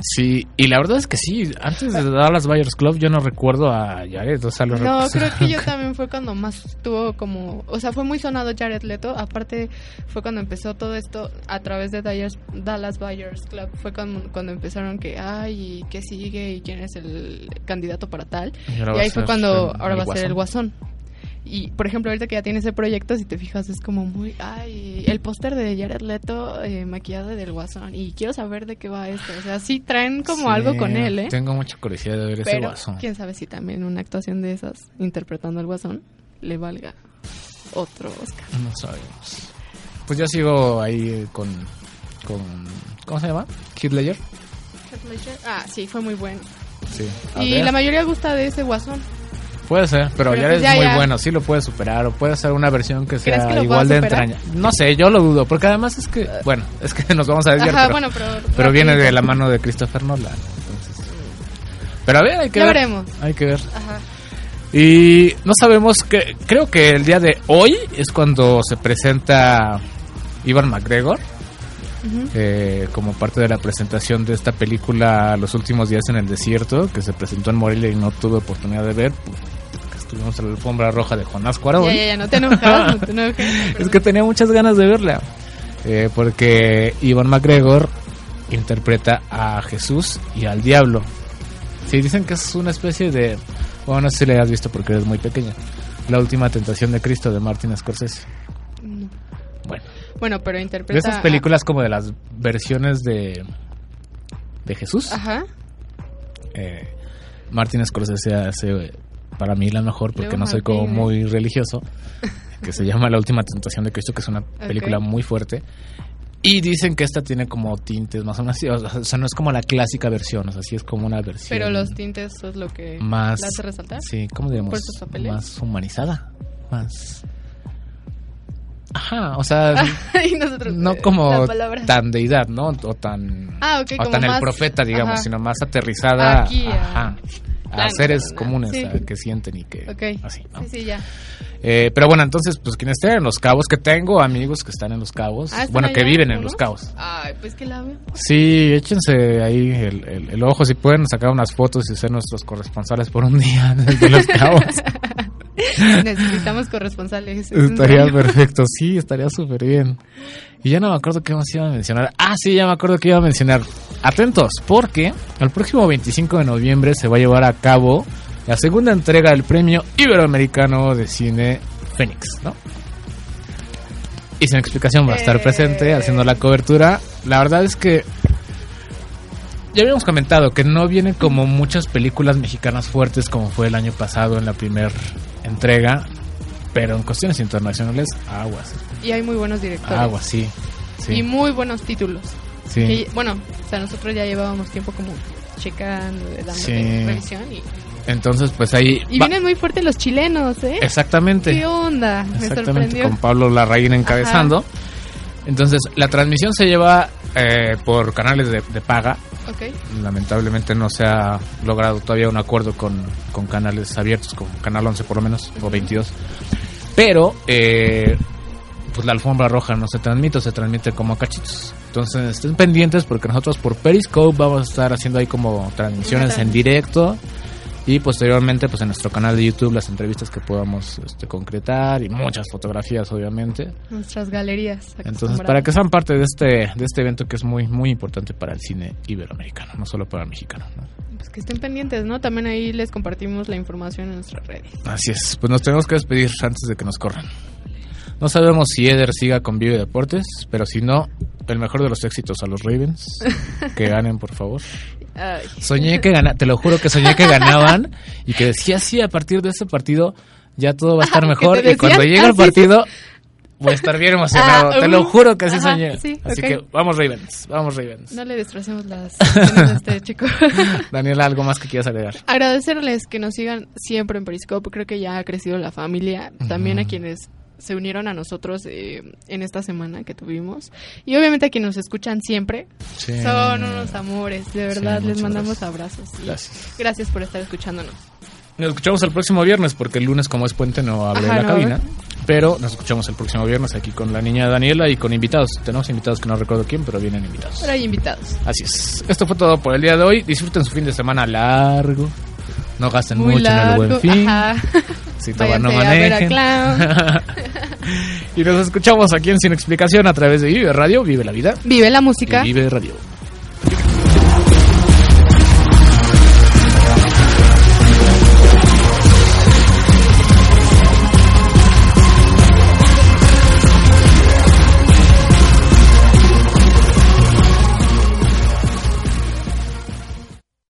Sí, y la verdad es que sí, antes de Dallas Buyers Club yo no recuerdo a Jared, o sea, lo No, creo que yo *laughs* también fue cuando más tuvo como, o sea, fue muy sonado Jared Leto, aparte fue cuando empezó todo esto a través de Dallas, Dallas Buyers Club, fue cuando, cuando empezaron que, ay, ¿y qué sigue? ¿Y quién es el candidato para tal? Y ahí fue cuando, el- ahora el va a ser el Guasón. Y, por ejemplo, ahorita que ya tiene ese proyecto, si te fijas, es como muy, ay, el póster de Jared Leto eh, maquillado del Guasón, y quiero saber de qué va esto, o sea, sí traen como Sí, algo con él, ¿eh? Tengo mucha curiosidad de ver ese Pero guasón. quién sabe si también una actuación de esas interpretando al guasón le valga otro Oscar. No sabemos. Pues yo sigo ahí con, con ¿cómo se llama? Heath Ledger. Ah, sí, fue muy bueno. Sí. A Y ver. la mayoría gusta de ese guasón. Puede ser, pero, Pero ya pues es ya, muy ya. bueno, sí lo puede superar o puede ser una versión que ¿Crees sea que igual de entraña. No sé, yo lo dudo, porque además es que, bueno, *laughs* es que nos vamos a desviar, Ajá, pero, bueno, pero pero viene de la mano de Christopher Nolan. Entonces. Pero a ver, hay que Ya ver. veremos. Hay que ver. Ajá. Y no sabemos que creo que el día de hoy es cuando se presenta Ivan McGregor eh, como parte de la presentación de esta película Los últimos días en el desierto que se presentó en Morelia y no tuve oportunidad de ver. En la alfombra roja de Jonás Cuarón. Ya, ya, ya, no te enojas, no te enojes. *laughs* Es que tenía muchas ganas de verla. eh, porque Ivan McGregor interpreta a Jesús y al diablo. Sí, dicen que es una especie de. Bueno, no sé si la has visto porque eres muy pequeña. La última tentación de Cristo de Martin Scorsese. No. Bueno, Bueno, pero interpreta... de esas películas como de las versiones de. de Jesús. Ajá. eh, Martin Scorsese hace para mí la mejor porque Luego no soy como muy religioso que se llama La última tentación de Cristo que es una película Ok. muy fuerte y dicen que esta tiene como tintes más o menos así, *laughs* o sea, no es como la clásica versión o sea sí es como una versión Pero los tintes es lo que más la hace resaltar. sí cómo diríamos más humanizada más ajá o sea *laughs* y nosotros... no como tan deidad no o tan Ah, ok, o como tan el más- profeta digamos ajá. sino más aterrizada Aquí, ah. A seres comunes sí. a que sienten y que así, ¿no? Sí, sí, ya. Eh, pero bueno, entonces, pues quienes estén en Los Cabos, que tengo amigos que están en Los Cabos, Ah, ¿están bueno, que viven en? Los Cabos. Ay, pues que la. Sí, échense ahí el, el- el ojo, si pueden sacar unas fotos y ser nuestros corresponsales por un día *laughs* desde Los Cabos. *laughs* Necesitamos corresponsales. ¿es en estaría perfecto, sí, estaría súper bien. Y ya no me acuerdo qué más iba a mencionar. Ah, sí, ya me acuerdo que iba a mencionar. Atentos, porque el próximo 25 de noviembre se va a llevar a cabo la segunda entrega del premio iberoamericano de cine Fénix, ¿no? Y sin explicación va a estar Eh. presente haciendo la cobertura. La verdad es que ya habíamos comentado que no vienen como muchas películas mexicanas fuertes como fue el año pasado en la primera entrega, pero en cuestiones internacionales, aguas, Y hay muy buenos directores. aguas, sí. sí, Y muy buenos títulos. sí. Que, bueno, o sea, nosotros ya llevábamos tiempo como checando, dando Sí. revisión. Y, Entonces, pues ahí... y va- vienen muy fuertes los chilenos, ¿eh? Exactamente. ¿Qué onda? Me Exactamente, sorprendió. con Pablo Larraín encabezando. Entonces, la transmisión se lleva eh, por canales de, de paga. Ok. Lamentablemente no se ha logrado todavía un acuerdo con, con canales abiertos, con Canal 11 por lo menos, o 22. Pero, eh, pues la alfombra roja no se transmite, se transmite como a cachitos. Entonces, estén pendientes porque nosotros por Periscope vamos a estar haciendo ahí como transmisiones en directo. Y posteriormente, pues en nuestro canal de YouTube, las entrevistas que podamos este, concretar y muchas fotografías, obviamente. Nuestras galerías. Entonces, para que sean parte de este, de este evento que es muy, muy importante para el cine iberoamericano, no solo para el mexicano. ¿no? Pues que estén pendientes, ¿no? También ahí les compartimos la información en nuestras redes. Así es, pues nos tenemos que despedir antes de que nos corran. No sabemos si Eder siga con Vive Deportes, pero si no, el mejor de los éxitos a los Ravens. Que ganen, por favor. Ay. Soñé que ganaban, te lo juro que soñé que ganaban *laughs* y que decía, sí, a partir de ese partido ya todo va a estar mejor. Y cuando llegue el ah, sí, partido voy a estar bien emocionado. Ah, te lo juro que así ajá, soñé. sí, así que vamos Ravens, vamos Ravens. No le destrocemos las *laughs* a este chico. *laughs* Daniela, ¿algo más que quieras agregar? Agradecerles que nos sigan siempre en Periscope. Creo que ya ha crecido la familia. También a quienes se unieron a nosotros eh, en esta semana que tuvimos. Y obviamente a quienes nos escuchan siempre. Sí. Son unos amores. De verdad, les mandamos gracias. abrazos. Gracias. Gracias por estar escuchándonos. Nos escuchamos el próximo viernes porque el lunes como es puente no hablé Ajá, en la no, cabina. Pero nos escuchamos el próximo viernes aquí con la niña Daniela y con invitados. Tenemos invitados que no recuerdo quién, pero vienen invitados. Pero hay invitados. Así es. Esto fue todo por el día de hoy. Disfruten su fin de semana largo. No gasten Muy mucho en el buen fin. Ajá. *laughs* Si toman, no a manejen. *laughs* Y nos escuchamos aquí en Sin Explicación a través de Vive Radio. Vive la vida. Vive la música. Y vive Radio.